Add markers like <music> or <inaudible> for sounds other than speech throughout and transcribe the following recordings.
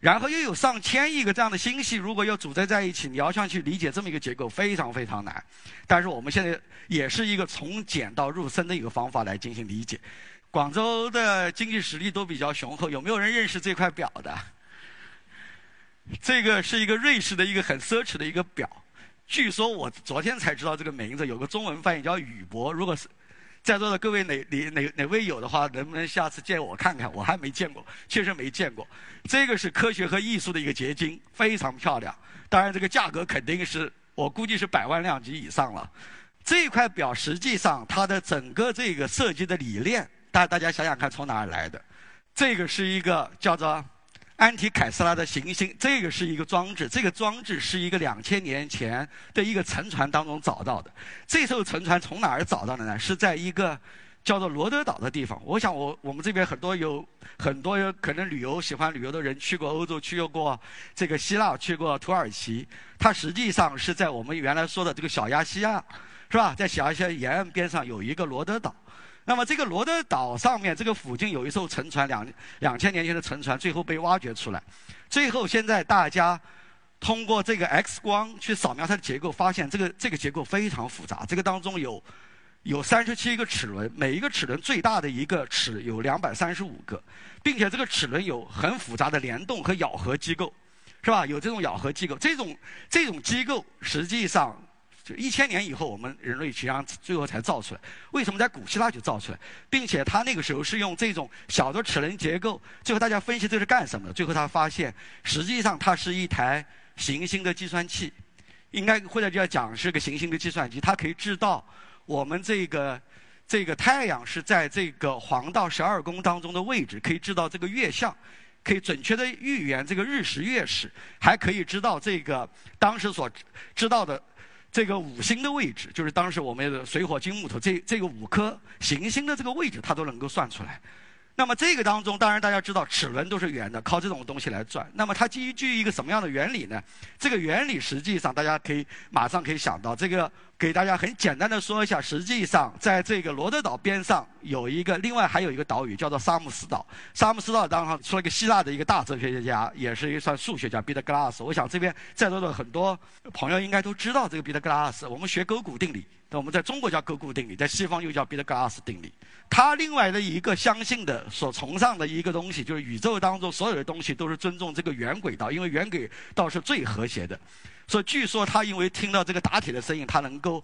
然后又有上千亿个这样的星系，如果要组织在一起，你要想去理解这么一个结构，非常非常难。但是我们现在也是一个从简到入深的一个方法来进行理解。广州的经济实力都比较雄厚，有没有人认识这块表的？这个是一个瑞士的一个很奢侈的一个表，据说我昨天才知道这个名字，有个中文翻译叫宇舶。如果是在座的各位哪哪哪哪位有的话，能不能下次借我看看？我还没见过，确实没见过。这个是科学和艺术的一个结晶，非常漂亮。当然，这个价格肯定是我估计是百万量级以上了。这块表实际上它的整个这个设计的理念，大大家想想看从哪儿来的？这个是一个叫做。安提凯斯拉的行星，这个是一个装置，这个装置是一个两千年前的一个沉船当中找到的。这艘沉船从哪儿找到的呢？是在一个叫做罗德岛的地方。我想，我我们这边很多有很多可能旅游喜欢旅游的人去过欧洲，去过这个希腊，去过土耳其。它实际上是在我们原来说的这个小亚细亚，是吧？在小亚细亚沿岸边上有一个罗德岛。那么这个罗德岛上面，这个附近有一艘沉船，两两千年前的沉船，最后被挖掘出来。最后现在大家通过这个 X 光去扫描它的结构，发现这个这个结构非常复杂。这个当中有有三十七个齿轮，每一个齿轮最大的一个齿有两百三十五个，并且这个齿轮有很复杂的联动和咬合机构，是吧？有这种咬合机构，这种这种机构实际上。就一千年以后，我们人类实际上最后才造出来。为什么在古希腊就造出来？并且他那个时候是用这种小的齿轮结构。最后大家分析这是干什么的？最后他发现，实际上它是一台行星的计算器，应该或者就要讲是个行星的计算机。它可以知道我们这个这个太阳是在这个黄道十二宫当中的位置，可以知道这个月相，可以准确的预言这个日食月食，还可以知道这个当时所知道的。这个五星的位置，就是当时我们的水火金木土这这个五颗行星的这个位置，它都能够算出来。那么这个当中，当然大家知道齿轮都是圆的，靠这种东西来转。那么它基于一个什么样的原理呢？这个原理实际上大家可以马上可以想到，这个给大家很简单的说一下。实际上，在这个罗德岛边上有一个，另外还有一个岛屿叫做沙姆斯岛。沙姆斯岛当上出了一个希腊的一个大哲学家，也是一算数学家彼得格拉斯。我想这边在座的很多朋友应该都知道这个彼得格拉斯。我们学勾股定理。我们在中国叫勾股定理，在西方又叫彼得格拉斯定理。他另外的一个相信的、所崇尚的一个东西，就是宇宙当中所有的东西都是尊重这个圆轨道，因为圆轨道是最和谐的。所以据说他因为听到这个打铁的声音，他能够，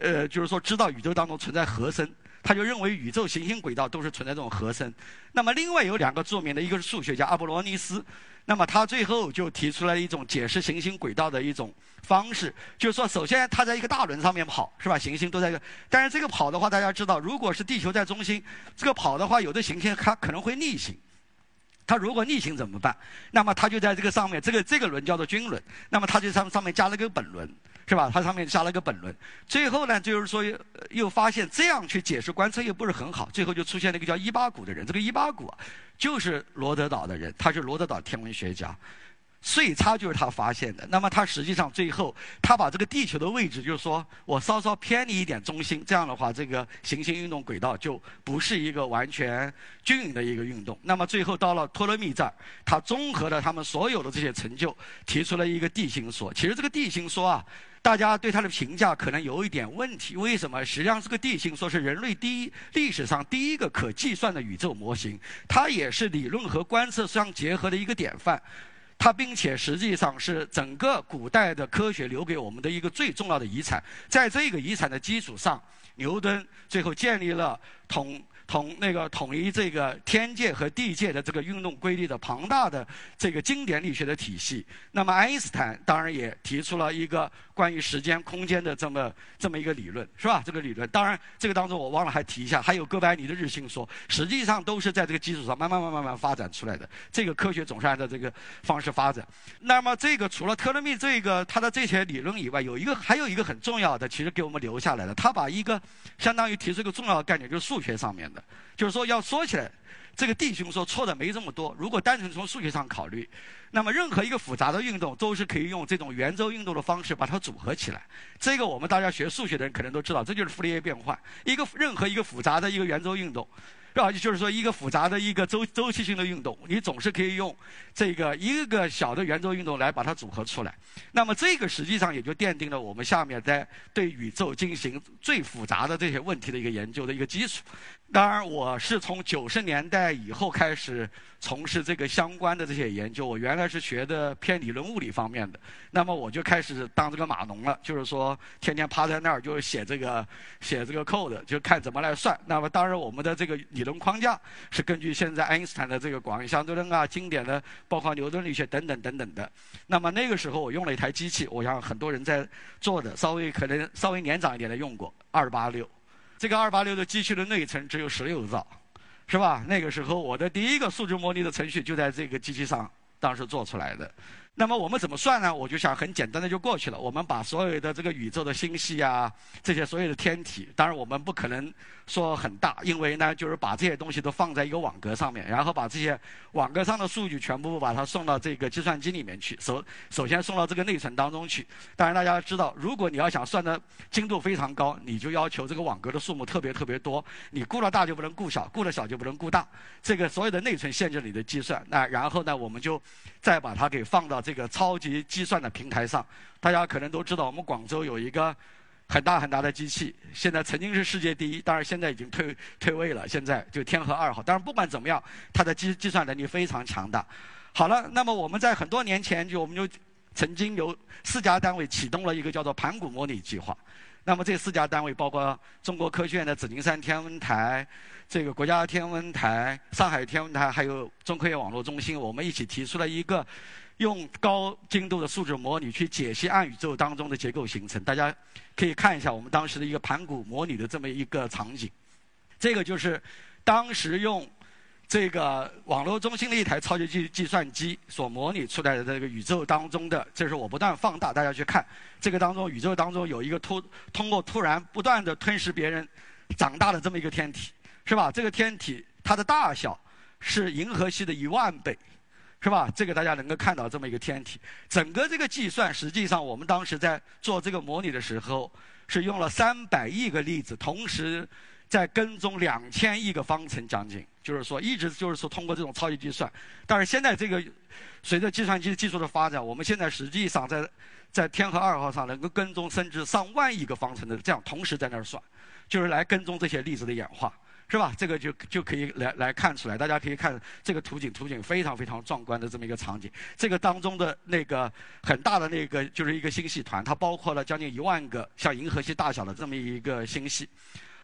呃，就是说知道宇宙当中存在和声。他就认为宇宙行星轨道都是存在这种和声。那么另外有两个著名的，一个是数学家阿波罗尼斯。那么他最后就提出来一种解释行星轨道的一种方式，就是说，首先它在一个大轮上面跑，是吧？行星都在一个，但是这个跑的话，大家知道，如果是地球在中心，这个跑的话，有的行星它可能会逆行。它如果逆行怎么办？那么它就在这个上面，这个这个轮叫做军轮，那么它就上上面加了个本轮。是吧？它上面加了个本轮，最后呢，就是说又发现这样去解释观测又不是很好，最后就出现了一个叫伊巴谷的人。这个伊巴谷，就是罗德岛的人，他是罗德岛天文学家。岁差就是他发现的。那么他实际上最后他把这个地球的位置，就是说我稍稍偏离一点中心，这样的话，这个行星运动轨道就不是一个完全均匀的一个运动。那么最后到了托勒密这儿，他综合了他们所有的这些成就，提出了一个地心说。其实这个地心说啊，大家对他的评价可能有一点问题。为什么？实际上这个地心说是人类第一历史上第一个可计算的宇宙模型，它也是理论和观测相结合的一个典范。它并且实际上是整个古代的科学留给我们的一个最重要的遗产。在这个遗产的基础上，牛顿最后建立了统统那个统一这个天界和地界的这个运动规律的庞大的这个经典力学的体系。那么爱因斯坦当然也提出了一个关于时间空间的这么这么一个理论，是吧？这个理论当然这个当中我忘了还提一下，还有哥白尼的日心说，实际上都是在这个基础上慢慢慢慢慢发展出来的。这个科学总是按照这个方式发展。那么这个除了特勒密这个他的这些理论以外，有一个还有一个很重要的，其实给我们留下来的。他把一个相当于提出一个重要的概念，就是数学上面的。就是说，要说起来，这个弟兄说错的没这么多。如果单纯从数学上考虑，那么任何一个复杂的运动都是可以用这种圆周运动的方式把它组合起来。这个我们大家学数学的人可能都知道，这就是傅立叶变换。一个任何一个复杂的一个圆周运动。就是说，一个复杂的一个周周期性的运动，你总是可以用这个一个小的圆周运动来把它组合出来。那么，这个实际上也就奠定了我们下面在对宇宙进行最复杂的这些问题的一个研究的一个基础。当然，我是从九十年代以后开始从事这个相关的这些研究。我原来是学的偏理论物理方面的，那么我就开始当这个码农了，就是说天天趴在那儿就写这个写这个 code，就看怎么来算。那么当然，我们的这个理论框架是根据现在爱因斯坦的这个广义相对论啊、经典的包括牛顿力学等等等等的。那么那个时候我用了一台机器，我想很多人在做的，稍微可能稍微年长一点的用过二八六。这个二八六的机器的内存只有十六兆，是吧？那个时候我的第一个数值模拟的程序就在这个机器上当时做出来的。那么我们怎么算呢？我就想很简单的就过去了。我们把所有的这个宇宙的星系啊，这些所有的天体，当然我们不可能说很大，因为呢，就是把这些东西都放在一个网格上面，然后把这些网格上的数据全部把它送到这个计算机里面去。首首先送到这个内存当中去。当然大家知道，如果你要想算的精度非常高，你就要求这个网格的数目特别特别多。你顾了大就不能顾小，顾了小就不能顾大。这个所有的内存限制你的计算。那然后呢，我们就再把它给放到。这个超级计算的平台上，大家可能都知道，我们广州有一个很大很大的机器，现在曾经是世界第一，当然现在已经退退位了。现在就天河二号，当然不管怎么样，它的计计算能力非常强大。好了，那么我们在很多年前就我们就曾经有四家单位启动了一个叫做盘古模拟计划。那么这四家单位包括中国科学院的紫金山天文台。这个国家天文台、上海天文台还有中科院网络中心，我们一起提出了一个 <laughs> 用高精度的数字模拟去解析暗宇宙当中的结构形成。大家可以看一下我们当时的一个盘古模拟的这么一个场景。这个就是当时用这个网络中心的一台超级计计算机所模拟出来的这个宇宙当中的，这是我不断放大，大家去看这个当中宇宙当中有一个突通过突然不断的吞噬别人长大的这么一个天体。是吧？这个天体它的大小是银河系的一万倍，是吧？这个大家能够看到这么一个天体。整个这个计算，实际上我们当时在做这个模拟的时候，是用了三百亿个粒子，同时在跟踪两千亿个方程将近。就是说，一直就是说通过这种超级计算。但是现在这个随着计算机技术的发展，我们现在实际上在在天河二号上能够跟踪甚至上万亿个方程的这样同时在那儿算，就是来跟踪这些粒子的演化。是吧？这个就就可以来来看出来，大家可以看这个图景，图景非常非常壮观的这么一个场景。这个当中的那个很大的那个就是一个星系团，它包括了将近一万个像银河系大小的这么一个星系。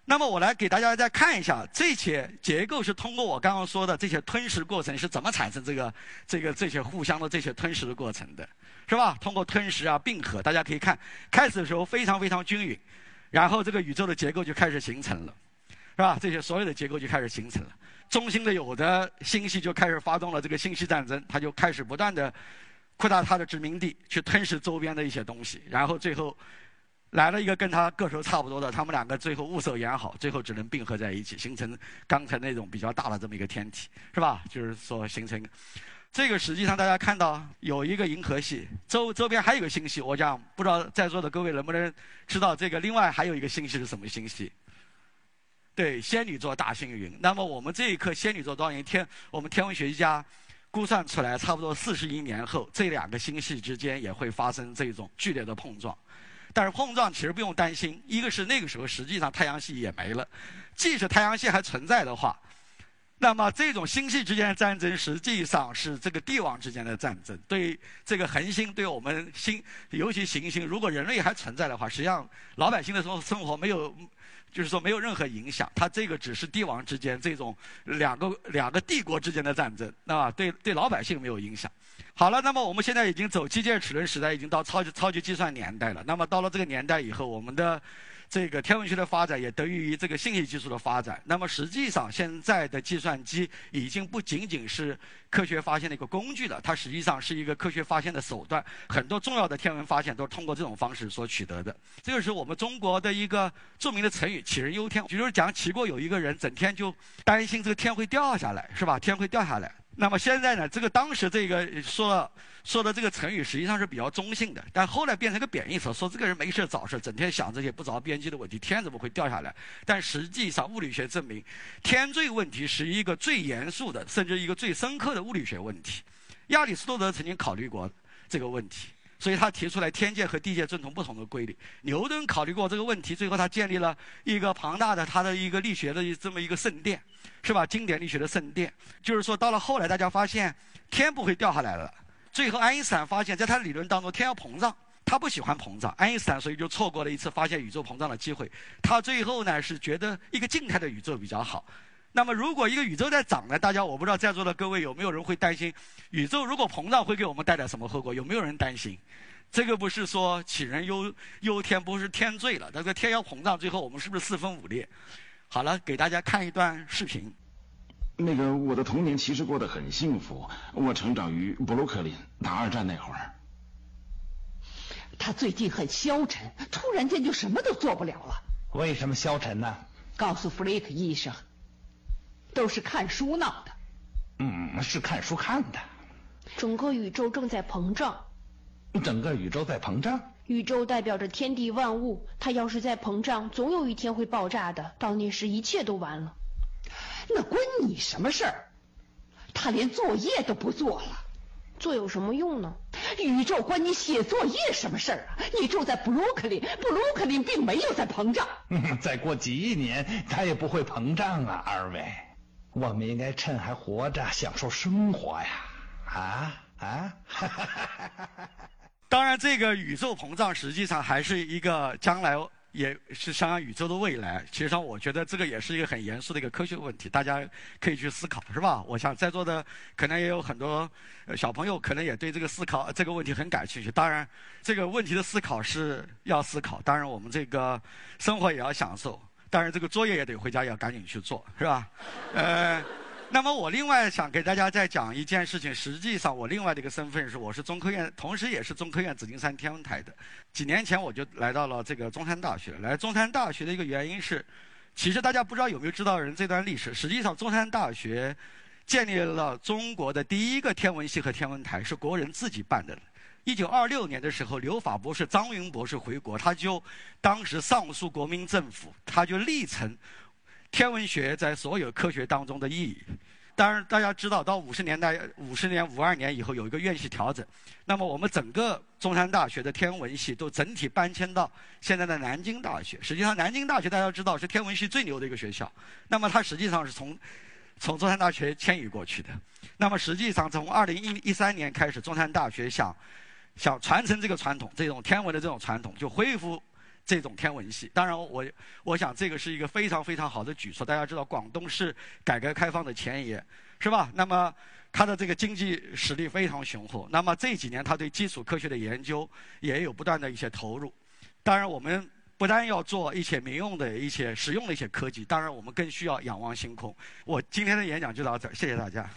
那么我来给大家再看一下这些结构是通过我刚刚说的这些吞噬过程是怎么产生这个这个这些互相的这些吞噬的过程的，是吧？通过吞噬啊并合，大家可以看，开始的时候非常非常均匀，然后这个宇宙的结构就开始形成了。是吧？<laughs> 这些所有的结构就开始形成了。中心的有的星系就开始发动了这个星系战争，它就开始不断的扩大它的殖民地，去吞噬周边的一些东西。然后最后来了一个跟它个头差不多的，他们两个最后物色演好，最后只能并合在一起，形成刚才那种比较大的这么一个天体，是吧？就是说形成这个实际上大家看到有一个银河系，周周边还有个星系。我讲不知道在座的各位能不能知道这个？另外还有一个星系是什么星系？对，仙女座大星云。那么我们这一颗仙女座多少年天，我们天文学家估算出来，差不多四十亿年后，这两个星系之间也会发生这种剧烈的碰撞。但是碰撞其实不用担心，一个是那个时候实际上太阳系也没了，即使太阳系还存在的话，那么这种星系之间的战争，实际上是这个帝王之间的战争。对这个恒星，对我们星，尤其行星，如果人类还存在的话，实际上老百姓的生生活没有，就是说没有任何影响。它这个只是帝王之间这种两个两个帝国之间的战争，啊，对对老百姓没有影响。好了，那么我们现在已经走机械齿轮时代，已经到超级超级计算年代了。那么到了这个年代以后，我们的这个天文学的发展也得益于这个信息技术的发展。那么实际上，现在的计算机已经不仅仅是科学发现的一个工具了，它实际上是一个科学发现的手段。很多重要的天文发现都是通过这种方式所取得的。这个是我们中国的一个著名的成语“杞人忧天”，就是讲齐国有一个人整天就担心这个天会掉下来，是吧？天会掉下来。那么现在呢？这个当时这个说说的这个成语实际上是比较中性的，但后来变成个贬义词，说这个人没事找事，整天想这些不着边际的问题，天怎么会掉下来？但实际上物理学证明，天坠问题是一个最严肃的，甚至一个最深刻的物理学问题。亚里士多德曾经考虑过这个问题。所以他提出来天界和地界遵从不同的规律。牛顿考虑过这个问题，最后他建立了一个庞大的他的一个力学的这么一个圣殿，是吧？经典力学的圣殿。就是说，到了后来，大家发现天不会掉下来了。最后，爱因斯坦发现，在他的理论当中，天要膨胀，他不喜欢膨胀。爱因斯坦所以就错过了一次发现宇宙膨胀的机会。他最后呢是觉得一个静态的宇宙比较好。那么，如果一个宇宙在涨呢？大家我不知道在座的各位有没有人会担心，宇宙如果膨胀会给我们带来什么后果？有没有人担心？这个不是说杞人忧忧天，不是天罪了，那个天要膨胀，最后我们是不是四分五裂？好了，给大家看一段视频。那个，我的童年其实过得很幸福，我成长于布鲁克林，打二战那会儿。他最近很消沉，突然间就什么都做不了了。为什么消沉呢？告诉弗雷克医生。都是看书闹的，嗯，是看书看的。整个宇宙正在膨胀，整个宇宙在膨胀。宇宙代表着天地万物，它要是在膨胀，总有一天会爆炸的。到那时，一切都完了。那关你什么事儿？他连作业都不做了，做有什么用呢？宇宙关你写作业什么事儿啊？你住在布鲁克林，布鲁克林并没有在膨胀。<laughs> 再过几亿年，它也不会膨胀啊，二位。我们应该趁还活着享受生活呀！啊啊！<laughs> 当然，这个宇宙膨胀实际上还是一个将来，也是相当宇宙的未来。其实上，我觉得这个也是一个很严肃的一个科学问题，大家可以去思考，是吧？我想在座的可能也有很多小朋友，可能也对这个思考这个问题很感兴趣。当然，这个问题的思考是要思考，当然我们这个生活也要享受。当然，这个作业也得回家要赶紧去做，是吧？呃，那么我另外想给大家再讲一件事情。实际上，我另外的一个身份是，我是中科院，同时也是中科院紫金山天文台的。几年前我就来到了这个中山大学。来中山大学的一个原因是，其实大家不知道有没有知道人这段历史。实际上，中山大学建立了中国的第一个天文系和天文台，是国人自己办的。一九二六年的时候，留法博士张云博士回国，他就当时上诉国民政府，他就力陈天文学在所有科学当中的意义。当然，大家知道，到五十年代、五十年、五二年以后有一个院系调整，那么我们整个中山大学的天文系都整体搬迁到现在的南京大学。实际上，南京大学大家知道是天文系最牛的一个学校，那么它实际上是从从中山大学迁移过去的。那么实际上，从二零一一三年开始，中山大学想。想传承这个传统，这种天文的这种传统，就恢复这种天文系。当然，我我想这个是一个非常非常好的举措。大家知道，广东是改革开放的前沿，是吧？那么它的这个经济实力非常雄厚。那么这几年，它对基础科学的研究也有不断的一些投入。当然，我们不但要做一些民用的一些实用的一些科技，当然我们更需要仰望星空。我今天的演讲就到这儿，谢谢大家。